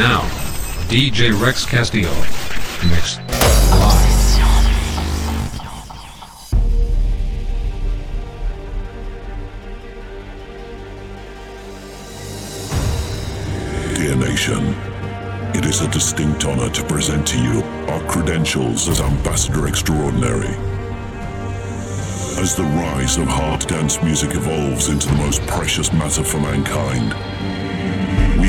Now, DJ Rex Castillo. Mixed. Dear nation, it is a distinct honor to present to you our credentials as Ambassador Extraordinary. As the rise of hard dance music evolves into the most precious matter for mankind,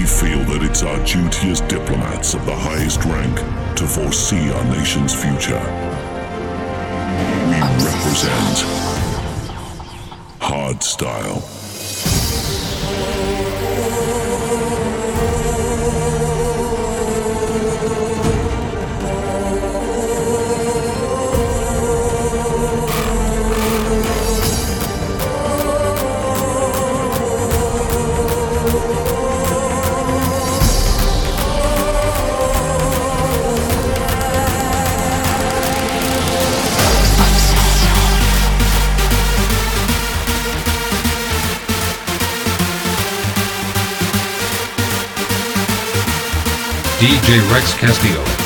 we feel that it's our duty as diplomats of the highest rank to foresee our nation's future. We represent hard DJ Rex Castillo.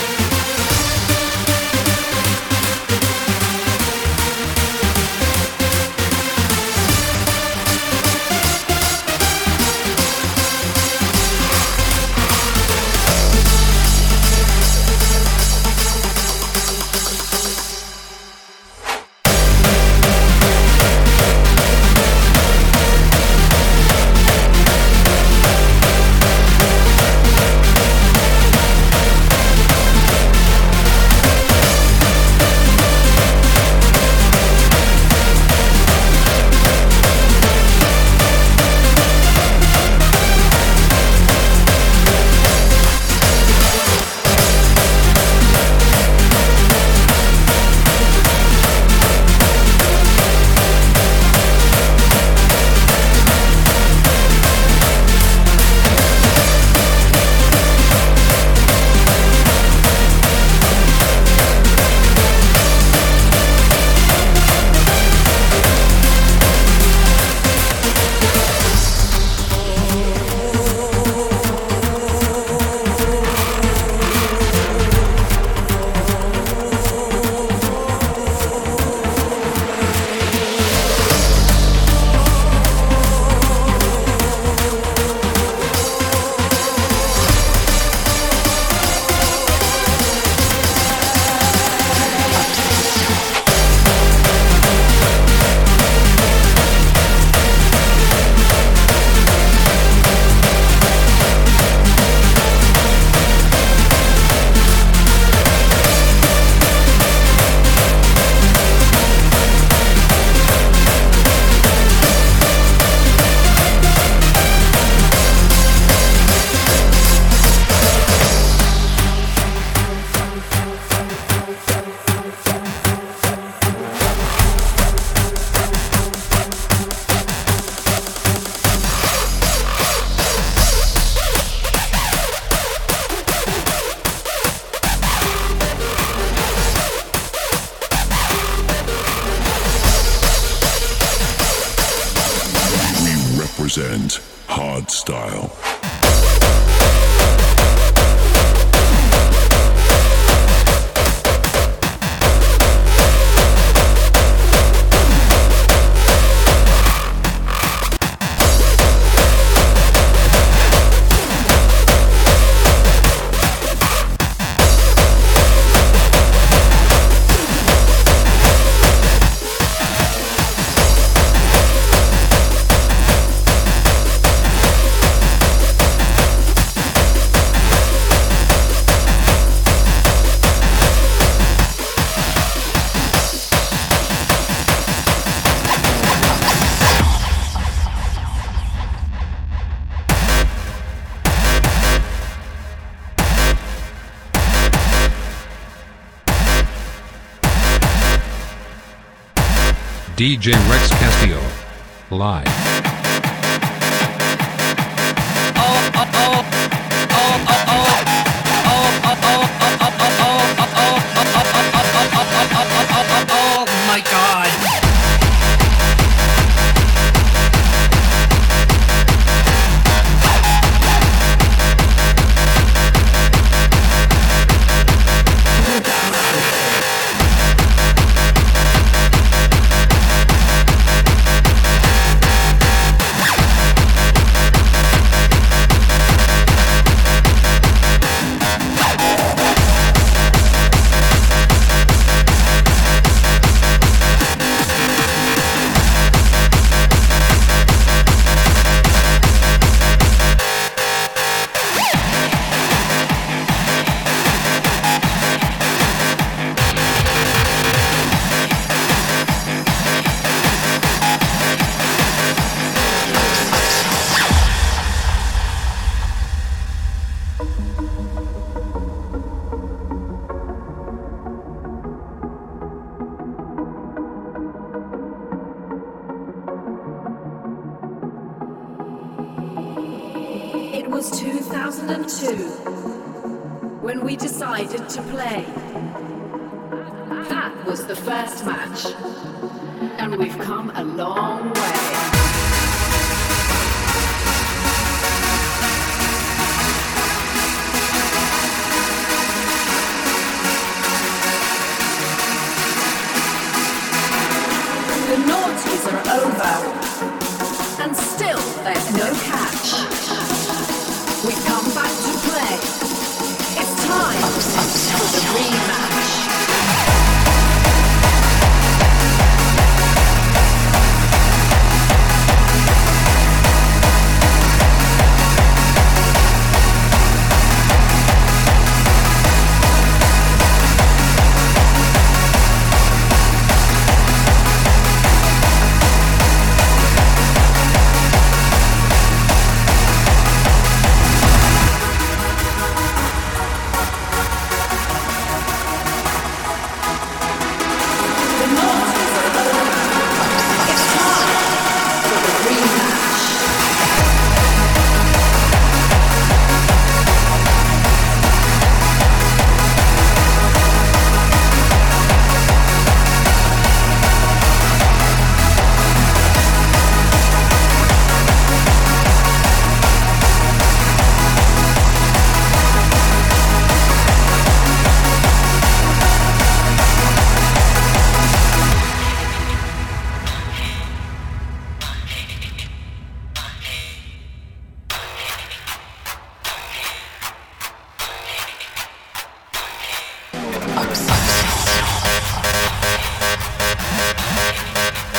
DJ Rex Castillo.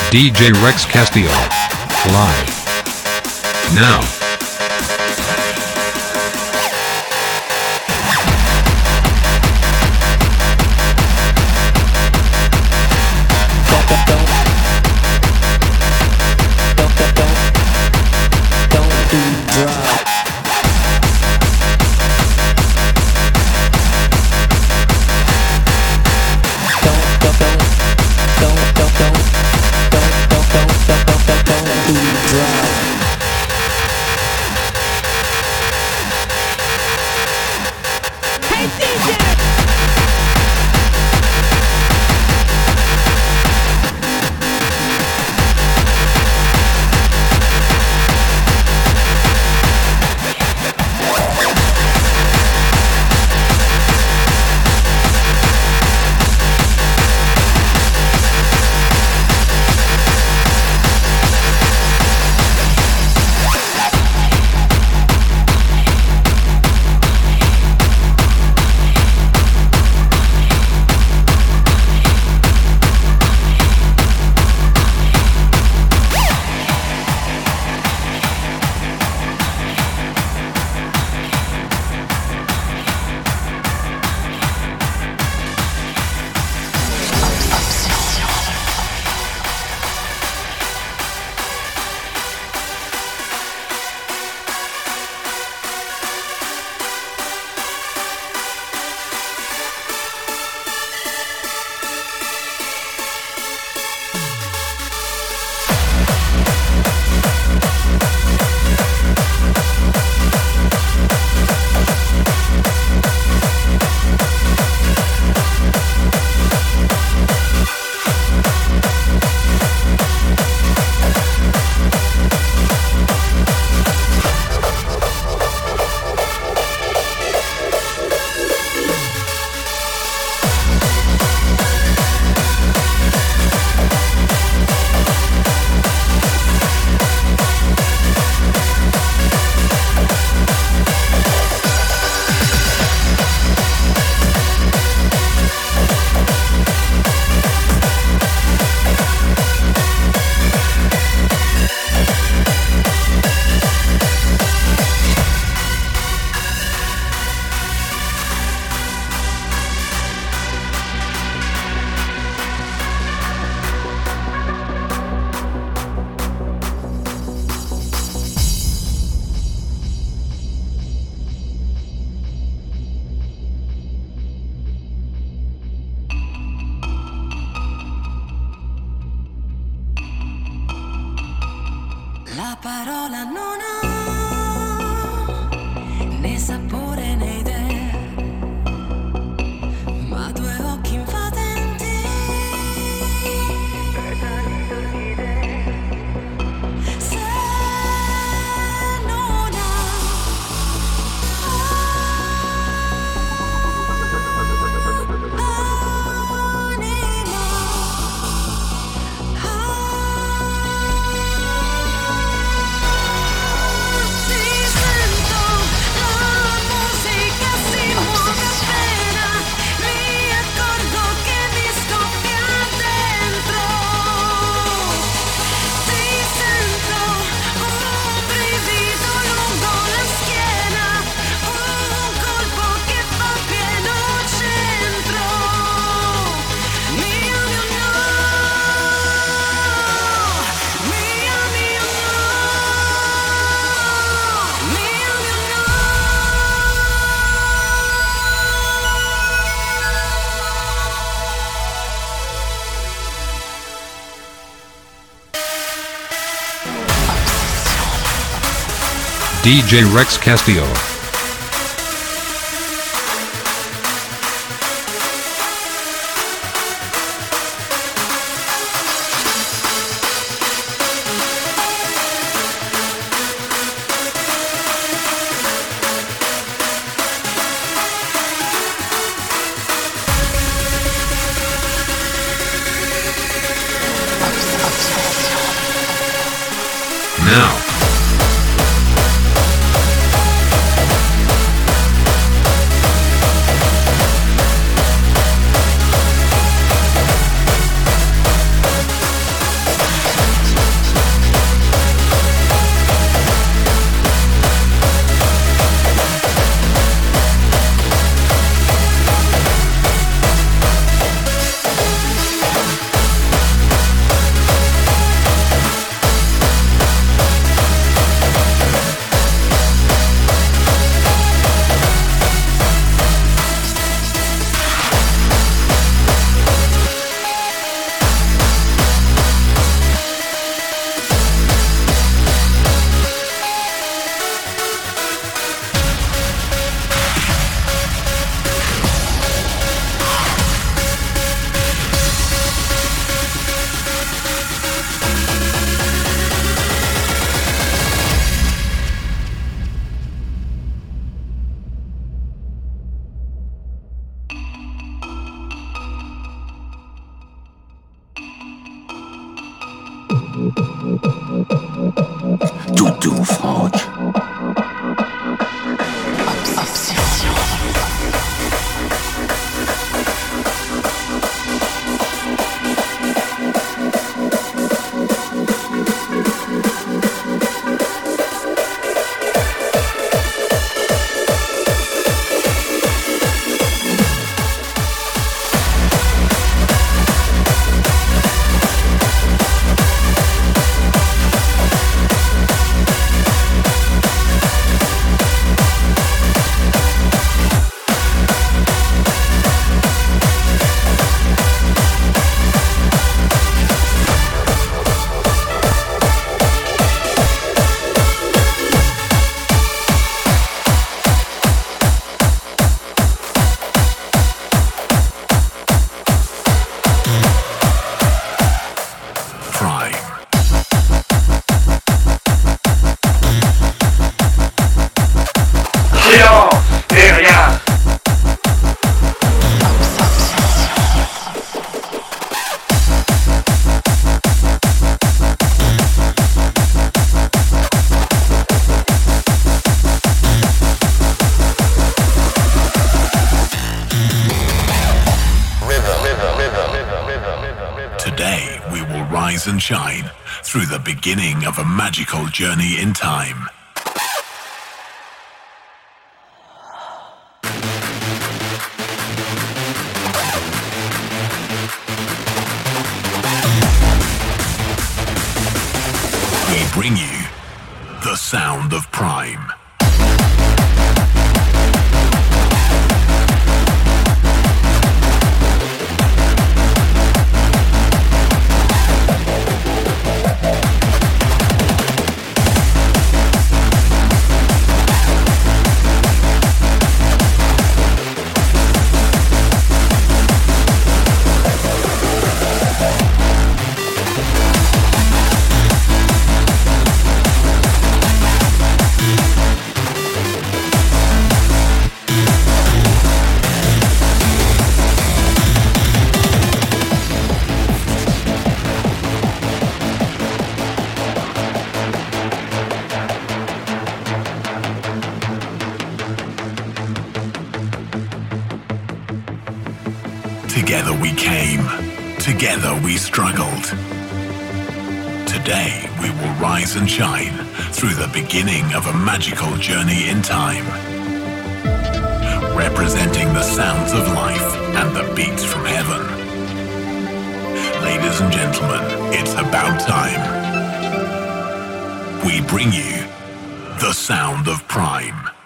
DJ Rex Castillo. Live. Now. DJ Rex Castillo. And shine through the beginning of a magical journey in time. We bring you the sound of Prime. Beginning of a magical journey in time. Representing the sounds of life and the beats from heaven. Ladies and gentlemen, it's about time. We bring you the sound of Prime.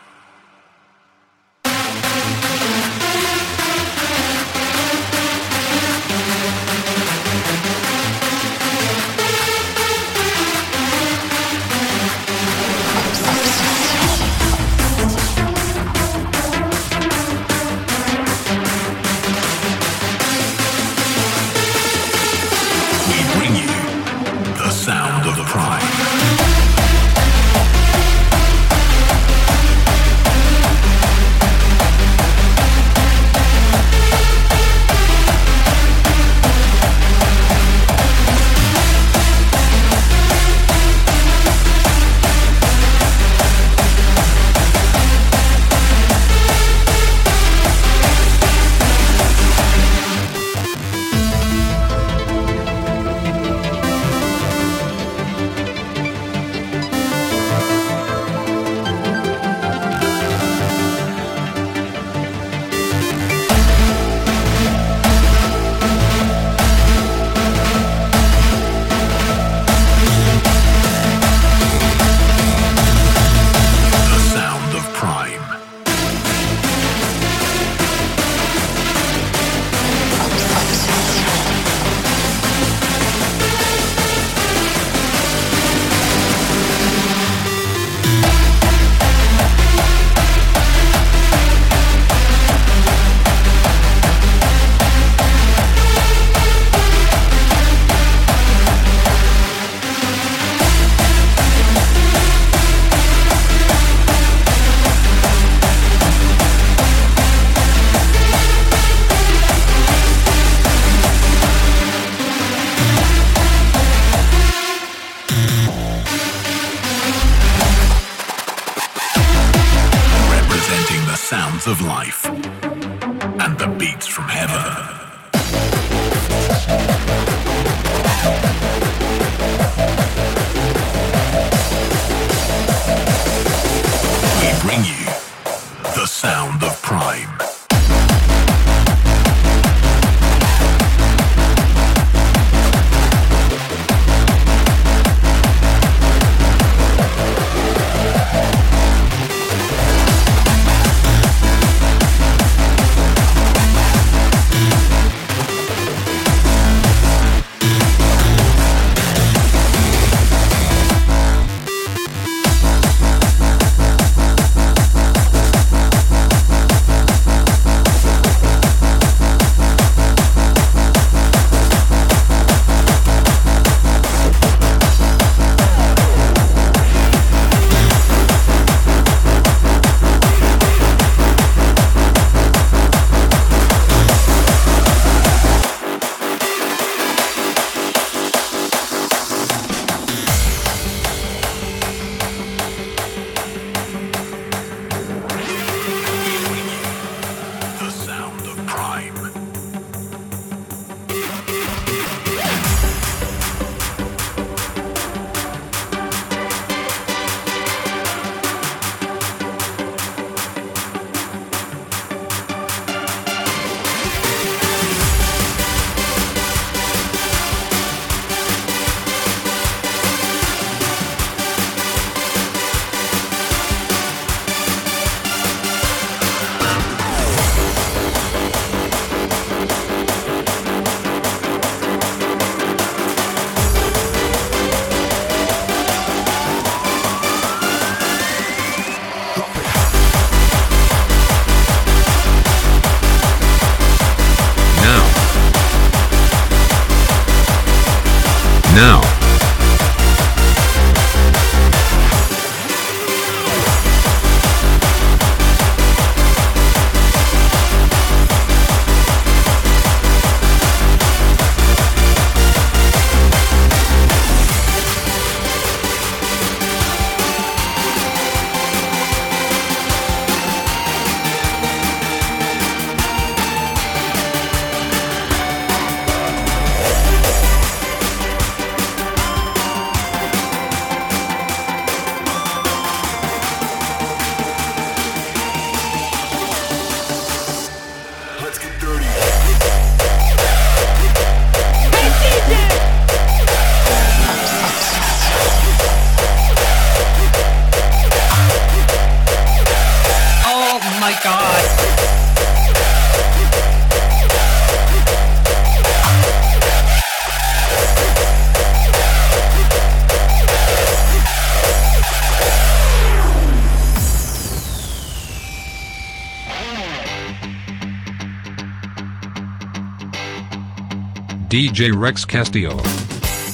DJ Rex Castillo.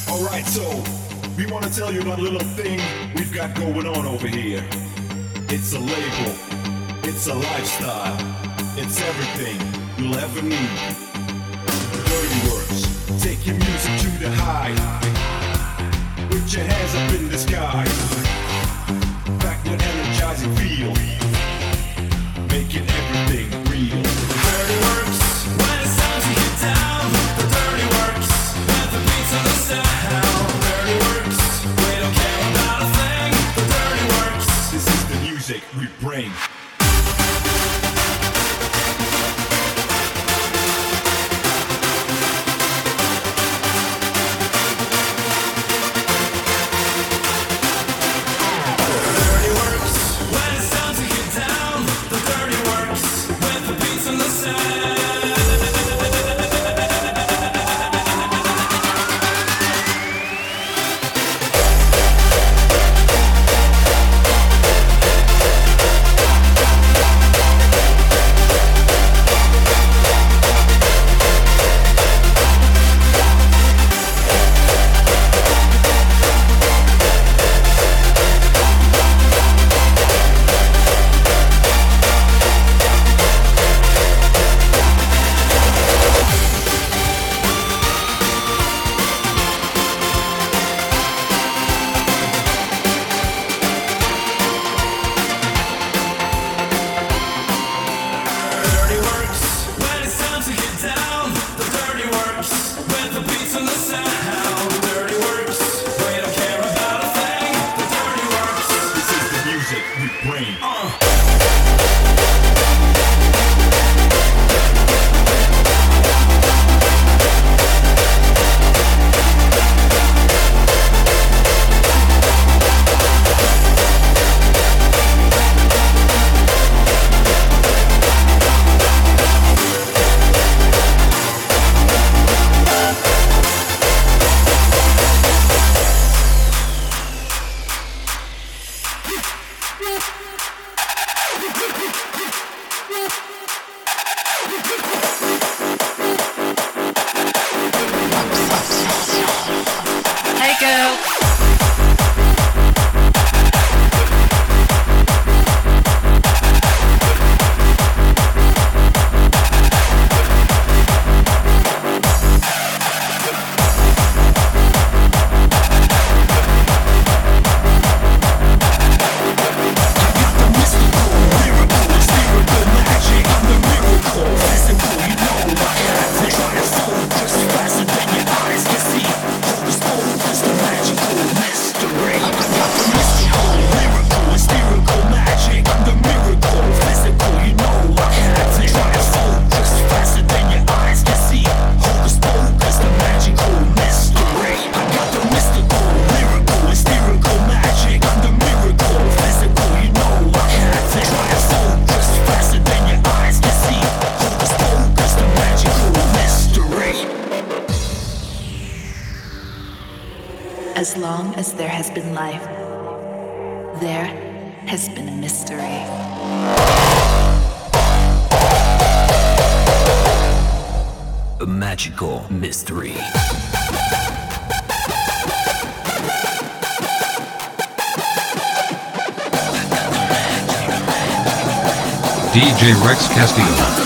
Alright, so we want to tell you about a little thing we've got going on over here. It's a label, it's a lifestyle, it's everything you'll ever need. Dirty take your music to the high. Put your hands up in the sky. Back with energizing feel. Making everything we been life, there has been a mystery. A magical mystery. DJ Rex Castillo.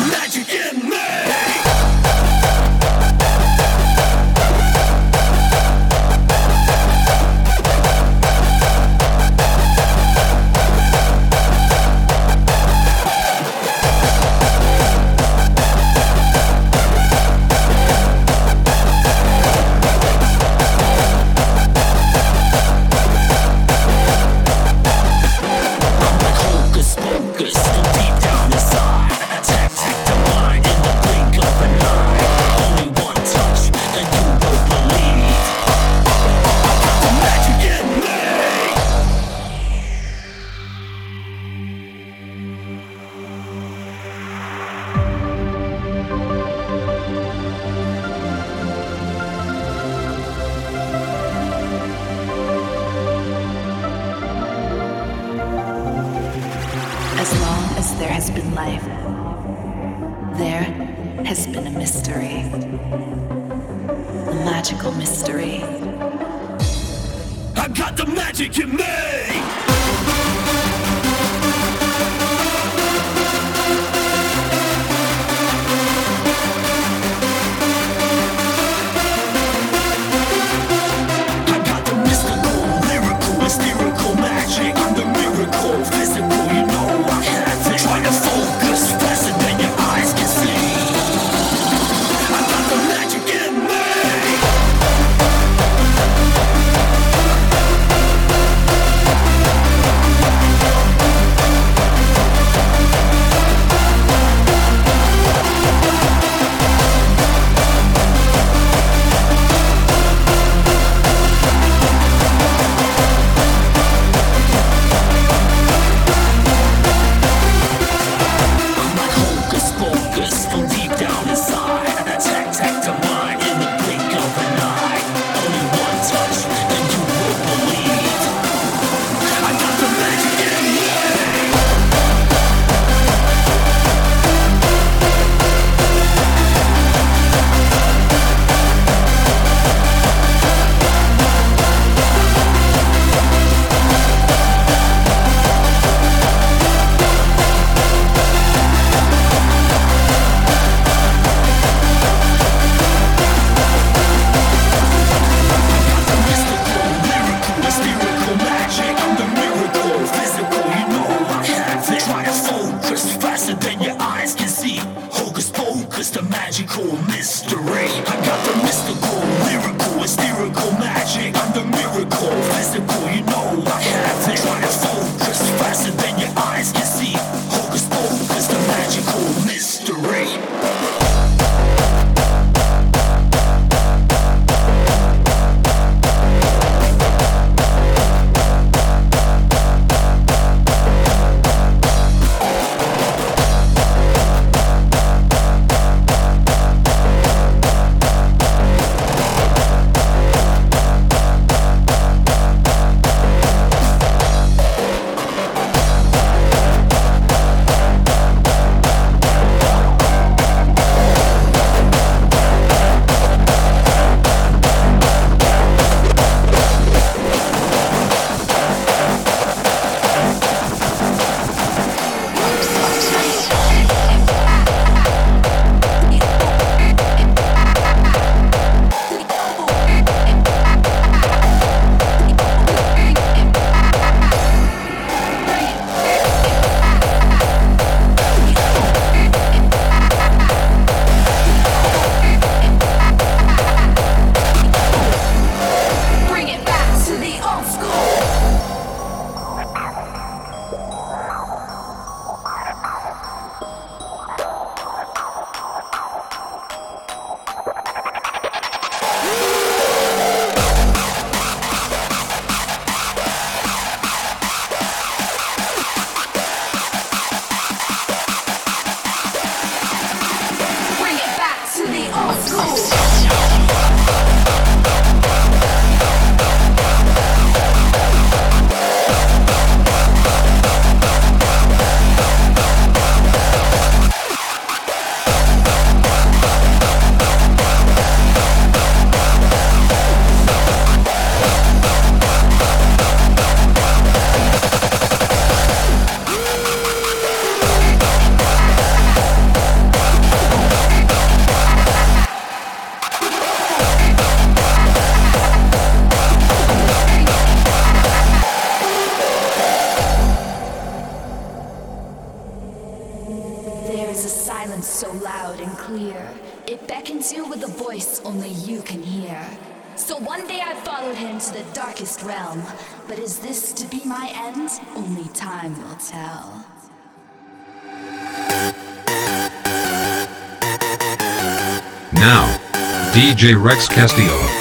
Rex Castillo.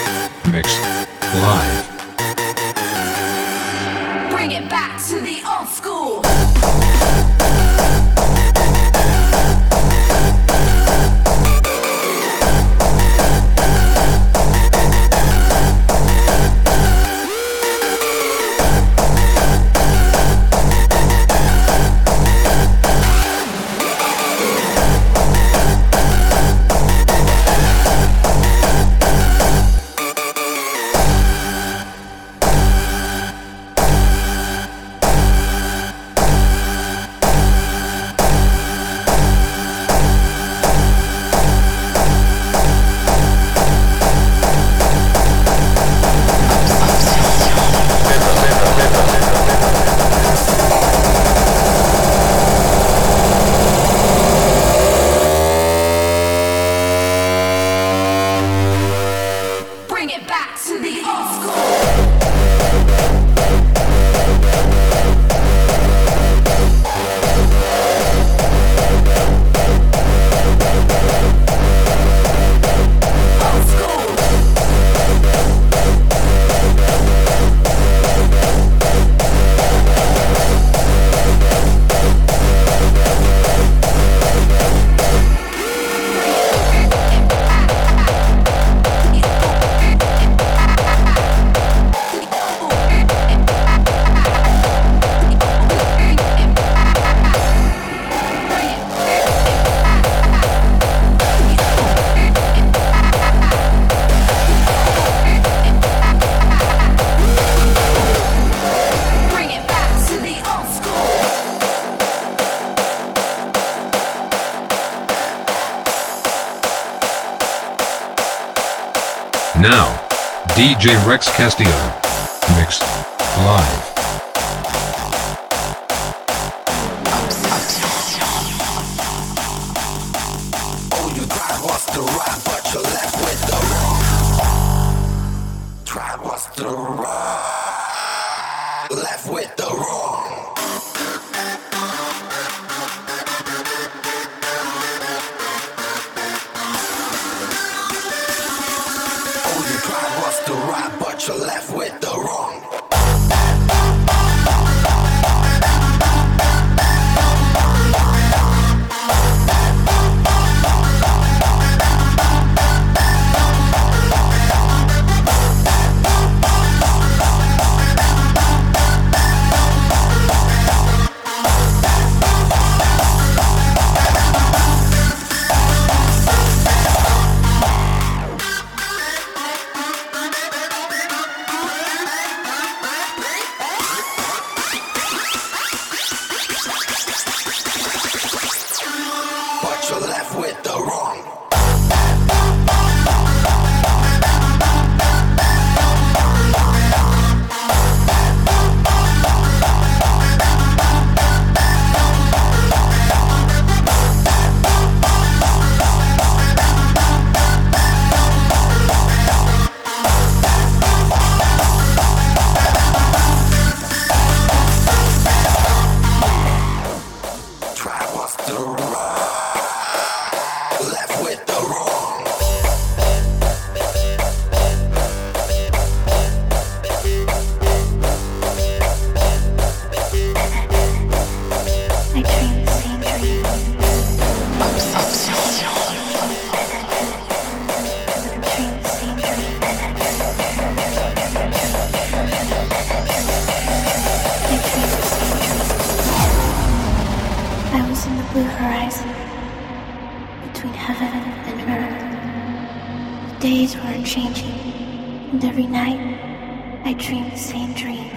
Now, DJ Rex Castillo. Mixed. Live. try, was the ride? changing, and every night I dream the same dream.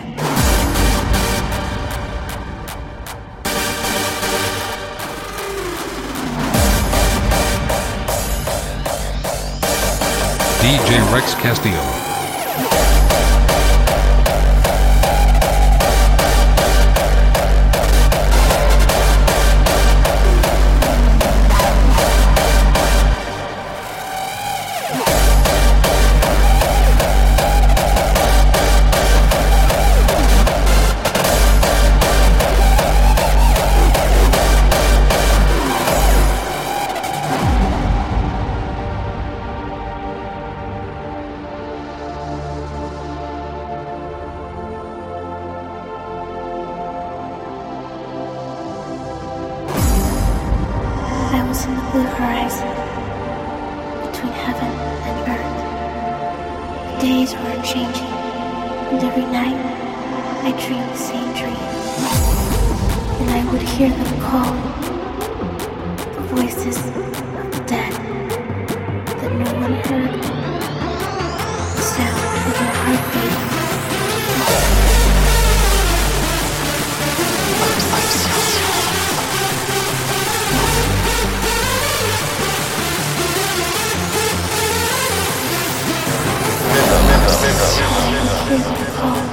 DJ Rex Castillo. Same dream. And I would hear them call, the voices of the dead that no one heard, the sound of their heartbeat. Hear them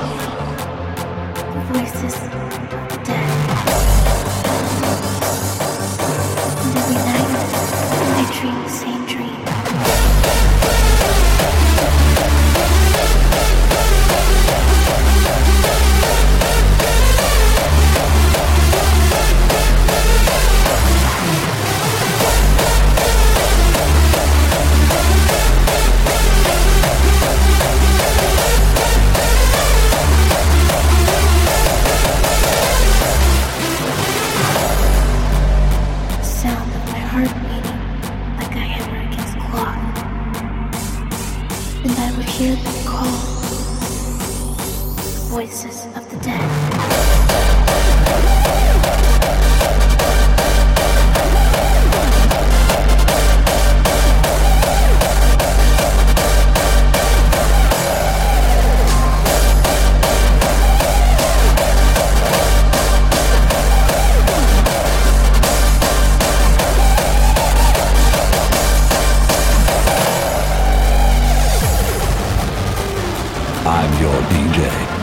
I'm your DJ.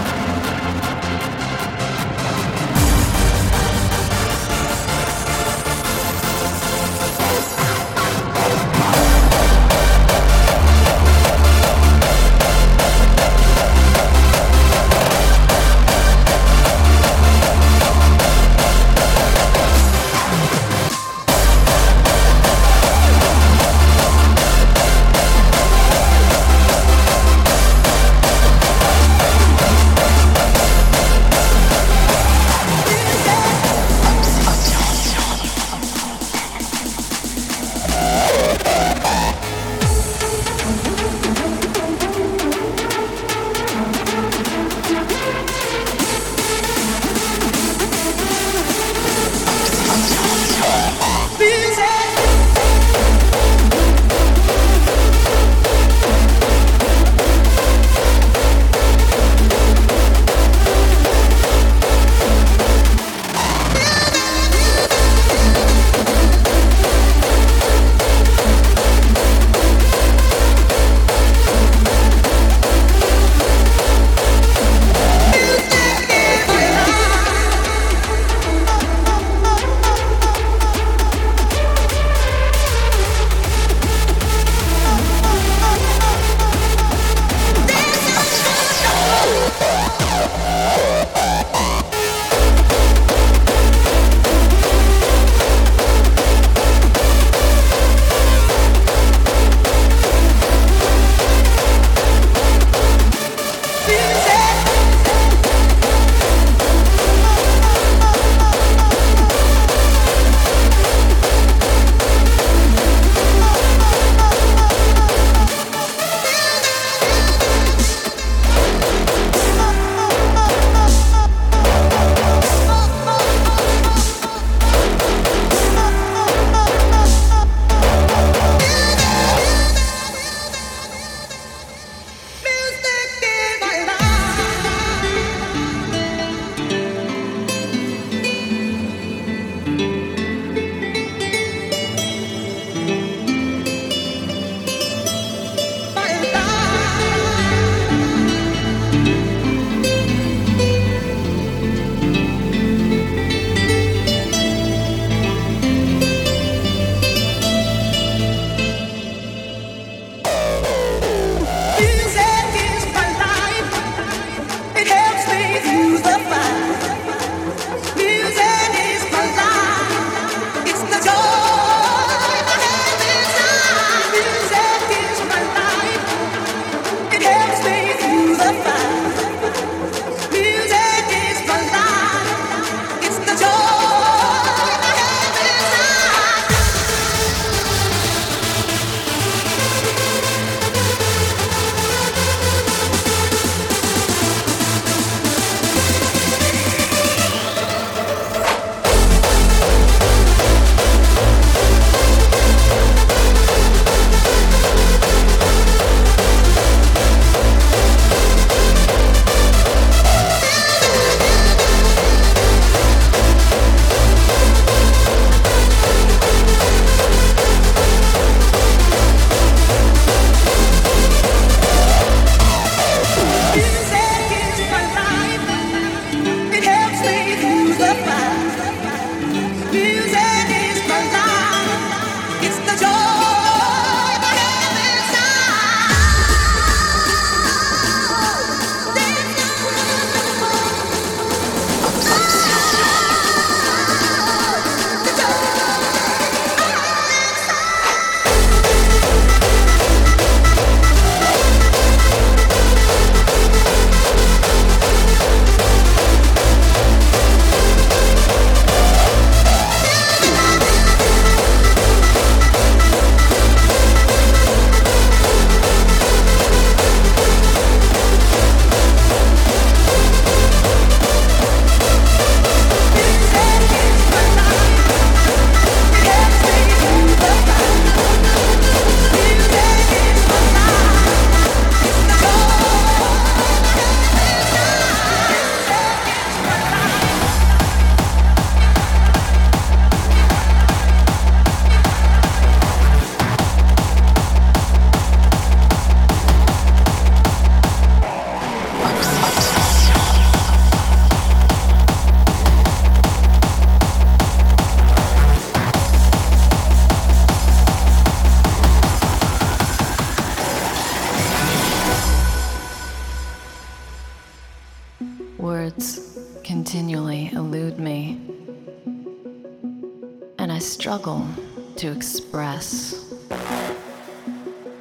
struggle to express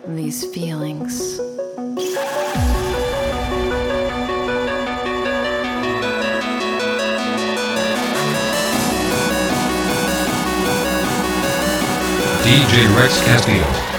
these feelings. DJ Rex Castillo.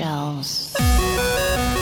shelves.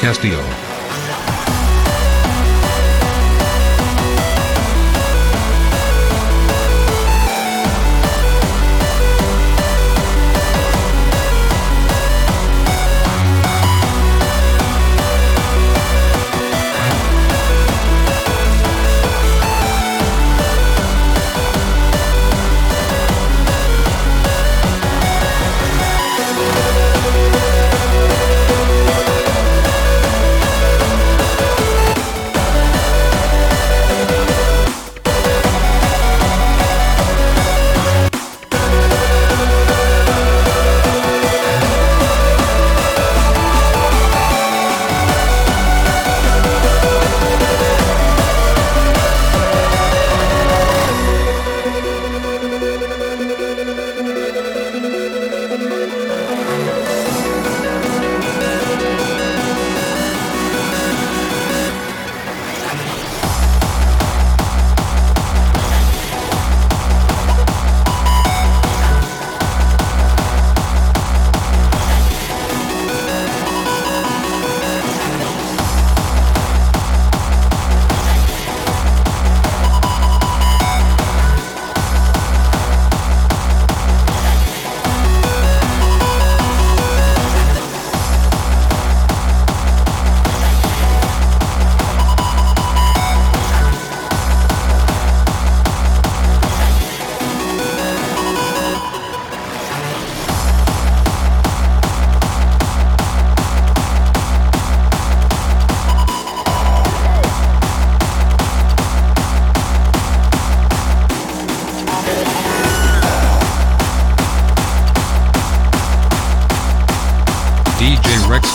Castillo.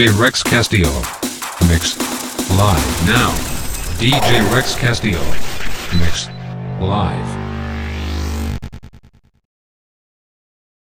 DJ Rex Castillo. Mix. Live. Now, DJ Rex Castillo. Mix. Live.